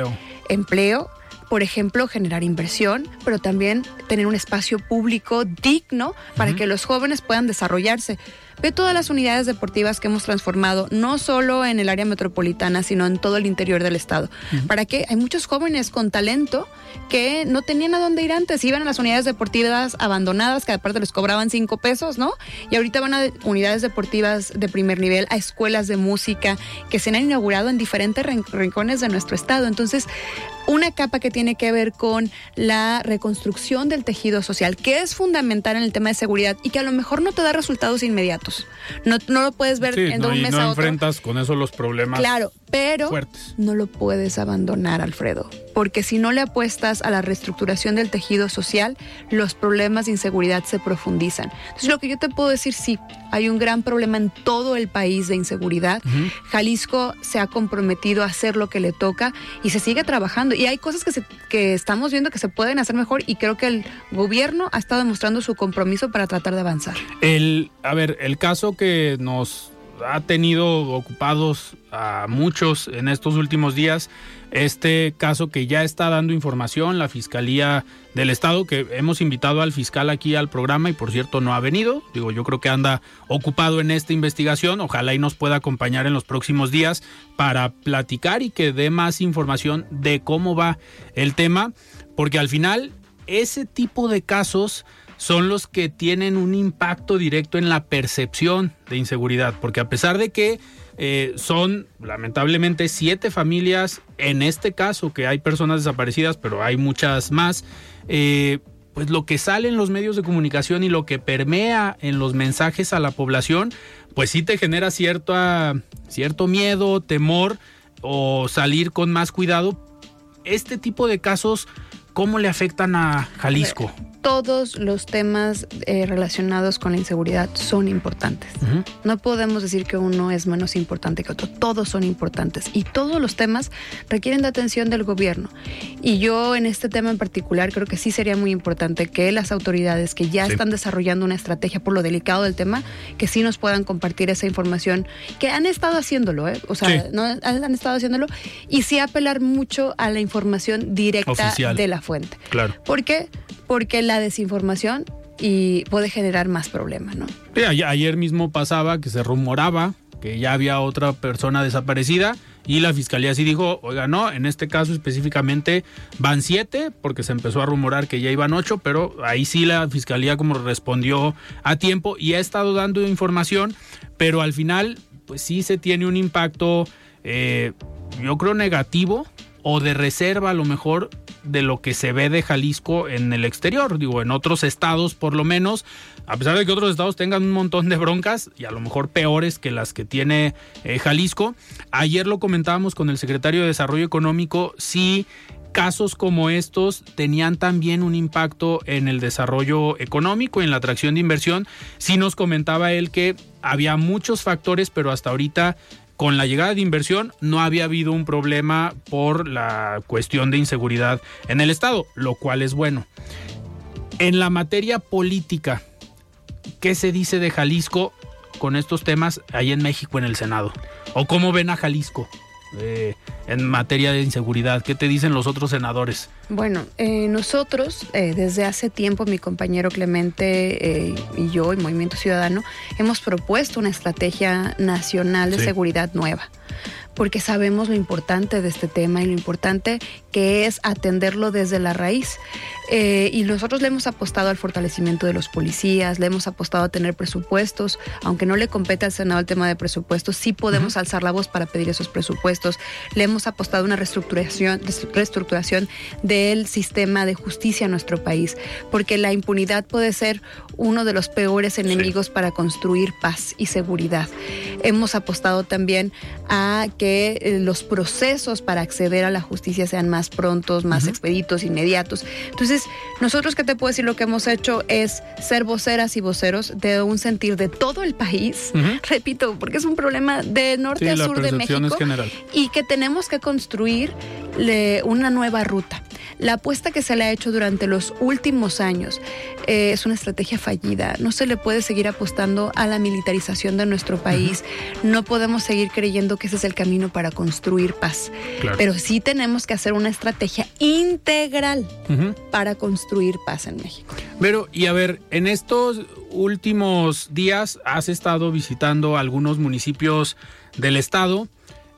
empleo, por ejemplo, generar inversión, pero también tener un espacio público digno para que los jóvenes puedan desarrollarse. Ve todas las unidades deportivas que hemos transformado, no solo en el área metropolitana, sino en todo el interior del estado. ¿Para qué? Hay muchos jóvenes con talento que no tenían a dónde ir antes, iban a las unidades deportivas abandonadas, que aparte les cobraban cinco pesos, ¿no? Y ahorita van a unidades deportivas de primer nivel, a escuelas de música que se han inaugurado en diferentes rin- rincones de nuestro estado. Entonces, una capa que tiene que ver con la reconstrucción del tejido social, que es fundamental en el tema de seguridad y que a lo mejor no te da resultados inmediatos. No, no lo puedes ver Sí, en de no, un y mes no a otro. enfrentas con eso los problemas. Claro, pero fuertes. no lo puedes abandonar, Alfredo, porque si no le apuestas a la reestructuración del tejido social, los problemas de inseguridad se profundizan. Entonces, lo que yo te puedo decir, sí, hay un gran problema en todo el país de inseguridad. Jalisco se ha comprometido a hacer lo que le toca y se sigue trabajando. Y hay cosas que, se- que estamos viendo que se pueden hacer mejor y creo que el gobierno ha estado demostrando su compromiso para tratar de avanzar. El, a ver, el caso que nos ha tenido ocupados a muchos en estos últimos días este caso que ya está dando información la Fiscalía del Estado, que hemos invitado al fiscal aquí al programa y por cierto no ha venido. Digo, yo creo que anda ocupado en esta investigación. Ojalá y nos pueda acompañar en los próximos días para platicar y que dé más información de cómo va el tema, porque al final ese tipo de casos son los que tienen un impacto directo en la percepción de inseguridad, porque a pesar de que eh, son lamentablemente siete familias, en este caso que hay personas desaparecidas, pero hay muchas más, eh, pues lo que sale en los medios de comunicación y lo que permea en los mensajes a la población, pues sí te genera cierto, cierto miedo, temor o salir con más cuidado. Este tipo de casos, ¿cómo le afectan a Jalisco? Todos los temas eh, relacionados con la inseguridad son importantes. No podemos decir que uno es menos importante que otro. Todos son importantes y todos los temas requieren de atención del gobierno. Y yo en este tema en particular creo que sí sería muy importante que las autoridades que ya están desarrollando una estrategia por lo delicado del tema, que sí nos puedan compartir esa información, que han estado haciéndolo, ¿eh? o sea, no han estado haciéndolo y sí apelar mucho a la información directa de la fuente. Claro. ¿Por qué? Porque la desinformación y puede generar más problemas, ¿no? ayer mismo pasaba que se rumoraba que ya había otra persona desaparecida y la fiscalía sí dijo, oiga, no, en este caso específicamente van siete, porque se empezó a rumorar que ya iban ocho, pero ahí sí la fiscalía como respondió a tiempo y ha estado dando información, pero al final, pues sí se tiene un impacto, eh, yo creo negativo o de reserva a lo mejor de lo que se ve de Jalisco en el exterior, digo, en otros estados por lo menos, a pesar de que otros estados tengan un montón de broncas y a lo mejor peores que las que tiene eh, Jalisco. Ayer lo comentábamos con el secretario de Desarrollo Económico, si casos como estos tenían también un impacto en el desarrollo económico, en la atracción de inversión. Sí nos comentaba él que había muchos factores, pero hasta ahorita con la llegada de inversión no había habido un problema por la cuestión de inseguridad en el Estado, lo cual es bueno. En la materia política, ¿qué se dice de Jalisco con estos temas ahí en México en el Senado? ¿O cómo ven a Jalisco? Eh, en materia de inseguridad? ¿Qué te dicen los otros senadores? Bueno, eh, nosotros eh, desde hace tiempo, mi compañero Clemente y yo, y Movimiento Ciudadano, hemos propuesto una estrategia nacional de seguridad nueva porque sabemos lo importante de este tema y lo importante que es atenderlo desde la raíz. Eh, y nosotros le hemos apostado al fortalecimiento de los policías, le hemos apostado a tener presupuestos, aunque no le compete al Senado el tema de presupuestos, sí podemos alzar la voz para pedir esos presupuestos. Le hemos apostado a una reestructuración, reestructuración del sistema de justicia en nuestro país, porque la impunidad puede ser uno de los peores enemigos para construir paz y seguridad. Hemos apostado también a que eh, los procesos para acceder a la justicia sean más prontos, más expeditos, inmediatos. Entonces, nosotros, ¿qué te puedo decir? Lo que hemos hecho es ser voceras y voceros de un sentir de todo el país, *laughs* repito, porque es un problema de norte a sur de México y que tenemos que construir una nueva ruta. La apuesta que se le ha hecho durante los últimos años eh, es una estrategia fallida. No se le puede seguir apostando a la militarización de nuestro país. No podemos seguir creyendo que ese es el camino para construir paz. Pero sí tenemos que hacer una estrategia integral para construir paz en México. Pero, y a ver, en estos últimos días has estado visitando algunos municipios del estado.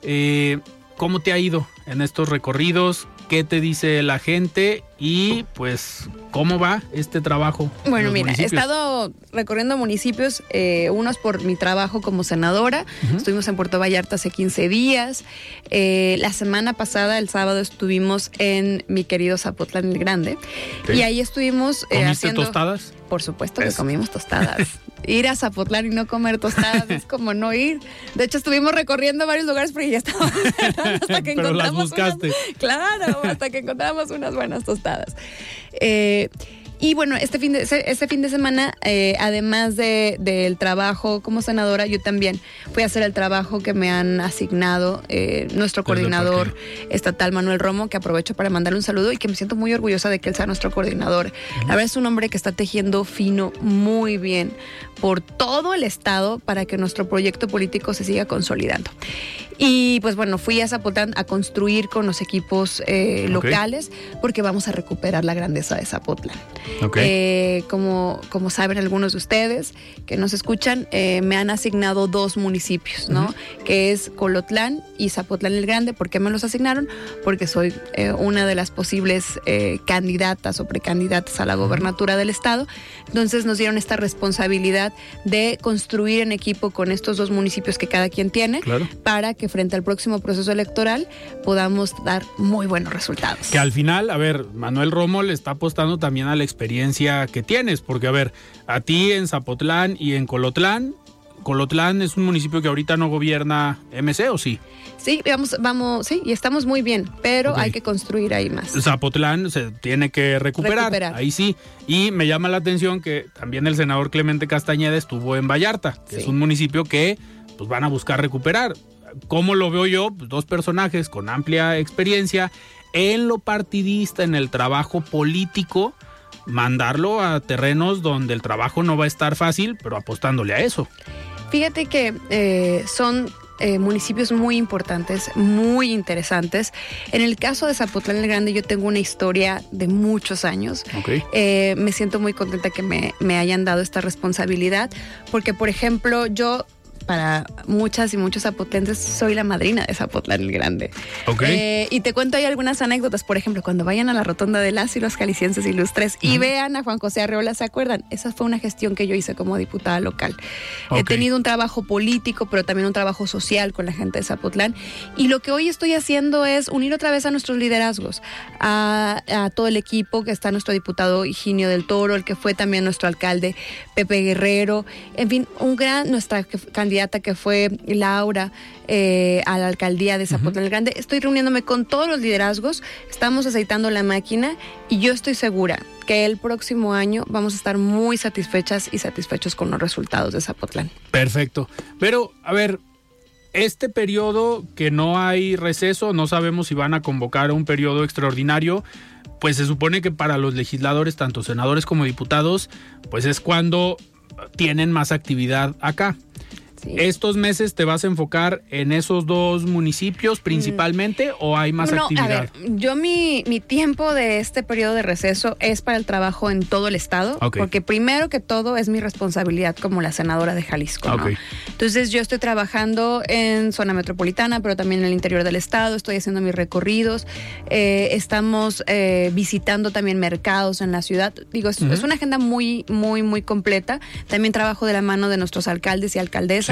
Eh, ¿Cómo te ha ido en estos recorridos? qué te dice la gente y pues cómo va este trabajo. Bueno, mira, he estado recorriendo municipios, eh, unos por mi trabajo como senadora, estuvimos en Puerto Vallarta hace 15 días, eh, la semana pasada, el sábado, estuvimos en mi querido Zapotlán el Grande. Y ahí estuvimos... Eh, ¿Comiste tostadas? Por supuesto que comimos tostadas. *laughs* ir a Zapotlán y no comer tostadas es como no ir. De hecho, estuvimos recorriendo varios lugares porque ya estábamos *laughs* hasta que *laughs* encontramos. buscaste. claro, hasta que encontramos unas buenas tostadas. Eh, Y bueno, este fin de, este fin de semana, eh, además de, del trabajo como senadora, yo también fui a hacer el trabajo que me han asignado eh, nuestro coordinador estatal, Manuel Romo, que aprovecho para mandarle un saludo y que me siento muy orgullosa de que él sea nuestro coordinador. La verdad es un hombre que está tejiendo fino muy bien por todo el estado para que nuestro proyecto político se siga consolidando. Y pues bueno, fui a Zapotlán a construir con los equipos eh, locales porque vamos a recuperar la grandeza de Zapotlán. Eh, como, como saben algunos de ustedes que nos escuchan, eh, me han asignado dos municipios, ¿no? Que es Colotlán y Zapotlán el Grande. ¿Por qué me los asignaron? Porque soy una de las posibles candidatas o precandidatas a la gobernatura del estado. Entonces nos dieron esta responsabilidad de construir en equipo con estos dos municipios que cada quien tiene para que frente al próximo proceso electoral podamos dar muy buenos resultados. Que al final, a ver, Manuel Romo le está apostando también a la experiencia que tienes, porque a ver, a ti en Zapotlán y en Colotlán, Colotlán es un municipio que ahorita no gobierna MC o sí? Sí, vamos, vamos, sí, y estamos muy bien, pero hay que construir ahí más. Zapotlán se tiene que recuperar, ahí sí. Y me llama la atención que también el senador Clemente Castañeda estuvo en Vallarta, que es un municipio que pues van a buscar recuperar. ¿Cómo lo veo yo? Pues, dos personajes con amplia experiencia en lo partidista, en el trabajo político, mandarlo a terrenos donde el trabajo no va a estar fácil, pero apostándole a eso. Fíjate que eh, son eh, municipios muy importantes, muy interesantes. En el caso de Zapotlán el Grande yo tengo una historia de muchos años. Eh, me siento muy contenta que me, me hayan dado esta responsabilidad porque, por ejemplo, yo para muchas y muchos zapotlenses, soy la madrina de Zapotlán el Grande. Eh, y te cuento ahí algunas anécdotas. Por ejemplo, cuando vayan a la rotonda de las y los calicienses ilustres y vean a Juan José Arreola, ¿se acuerdan? Esa fue una gestión que yo hice como diputada local. He tenido un trabajo político, pero también un trabajo social con la gente de Zapotlán. Y lo que hoy estoy haciendo es unir otra vez a nuestros liderazgos, a, a todo el equipo que está nuestro diputado Higinio del Toro, el que fue también nuestro alcalde Pepe Guerrero, en fin, un gran, nuestra candidata que fue Laura eh, a la alcaldía de Zapotlán el Grande. Estoy reuniéndome con todos los liderazgos, estamos aceitando la máquina y yo estoy segura que el próximo año vamos a estar muy satisfechas y satisfechos con los resultados de Zapotlán. Perfecto. Pero, a ver, este periodo que no hay receso, no sabemos si van a convocar un periodo extraordinario, pues se supone que para los legisladores, tanto senadores como diputados, pues es cuando tienen más actividad acá. ¿Estos meses te vas a enfocar en esos dos municipios principalmente o hay más actividad? A ver, yo mi, mi, tiempo de este periodo de receso es para el trabajo en todo el estado, porque primero que todo es mi responsabilidad como la senadora de Jalisco. Entonces yo estoy trabajando en zona metropolitana, pero también en el interior del estado, estoy haciendo mis recorridos, eh, estamos eh, visitando también mercados en la ciudad. Digo, es, es una agenda muy, muy, muy completa. También trabajo de la mano de nuestros alcaldes y alcaldesas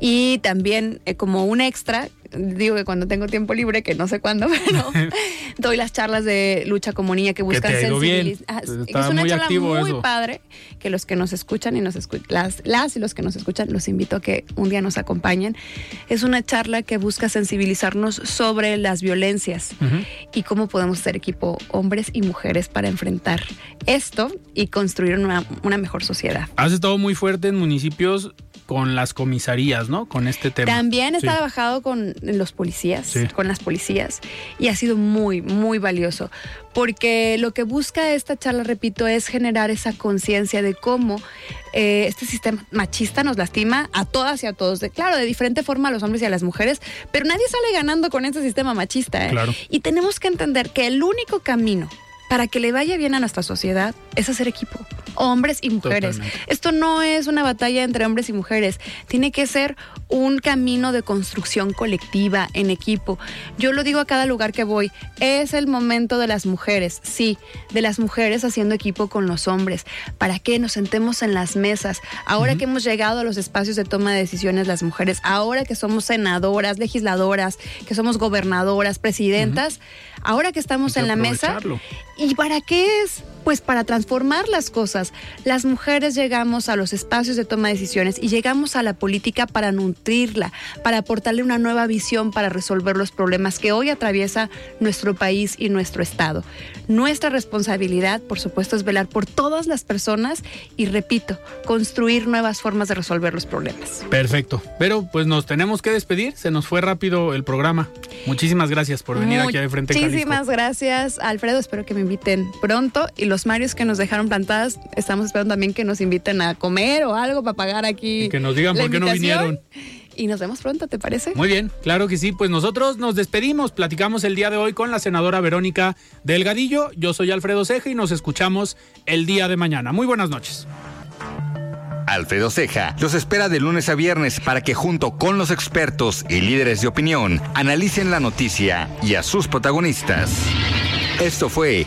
y también eh, como un extra, digo que cuando tengo tiempo libre, que no sé cuándo, *laughs* pero doy las charlas de lucha como niña que buscan sensibilizar. Ah, es una charla muy padre que los que nos escuchan y nos escuchan, las, las y los que nos escuchan, los invito a que un día nos acompañen. Es una charla que busca sensibilizarnos sobre las violencias y cómo podemos ser equipo hombres y mujeres para enfrentar esto y construir una, una mejor sociedad. Has estado muy fuerte en municipios con las comisarías, ¿no? Con este tema. También he trabajado con los policías, con las policías, y ha sido muy, muy valioso, porque lo que busca esta charla, repito, es generar esa conciencia de cómo eh, este sistema machista nos lastima a todas y a todos. De, claro, de diferente forma a los hombres y a las mujeres, pero nadie sale ganando con este sistema machista. ¿eh? Claro. Y tenemos que entender que el único camino para que le vaya bien a nuestra sociedad es hacer equipo, hombres y mujeres. Esto no es una batalla entre hombres y mujeres, tiene que ser un camino de construcción colectiva, en equipo. Yo lo digo a cada lugar que voy, es el momento de las mujeres, sí, de las mujeres haciendo equipo con los hombres, para que nos sentemos en las mesas. Ahora que hemos llegado a los espacios de toma de decisiones las mujeres, ahora que somos senadoras, legisladoras, que somos gobernadoras, presidentas, ahora que estamos en la mesa, ¿y para qué es? Pues para transformar las cosas. Las mujeres llegamos a los espacios de toma de decisiones y llegamos a la política para nutrirla, para aportarle una nueva visión para resolver los problemas que hoy atraviesa nuestro país y nuestro estado. Nuestra responsabilidad, por supuesto, es velar por todas las personas y, repito, construir nuevas formas de resolver los problemas. Perfecto. Pero pues nos tenemos que despedir. Se nos fue rápido el programa. Muchísimas gracias por venir aquí de frente. Muchísimas gracias, Alfredo. Espero que me inviten pronto. Y los Marios que nos dejaron plantadas, estamos esperando también que nos inviten a comer o algo para pagar aquí. Y que nos digan por qué no vinieron. Y nos vemos pronto, ¿te parece? Muy bien, claro que sí. Pues nosotros nos despedimos. Platicamos el día de hoy con la senadora Verónica Delgadillo. Yo soy Alfredo Ceja y nos escuchamos el día de mañana. Muy buenas noches. Alfredo Ceja los espera de lunes a viernes para que junto con los expertos y líderes de opinión analicen la noticia y a sus protagonistas. Esto fue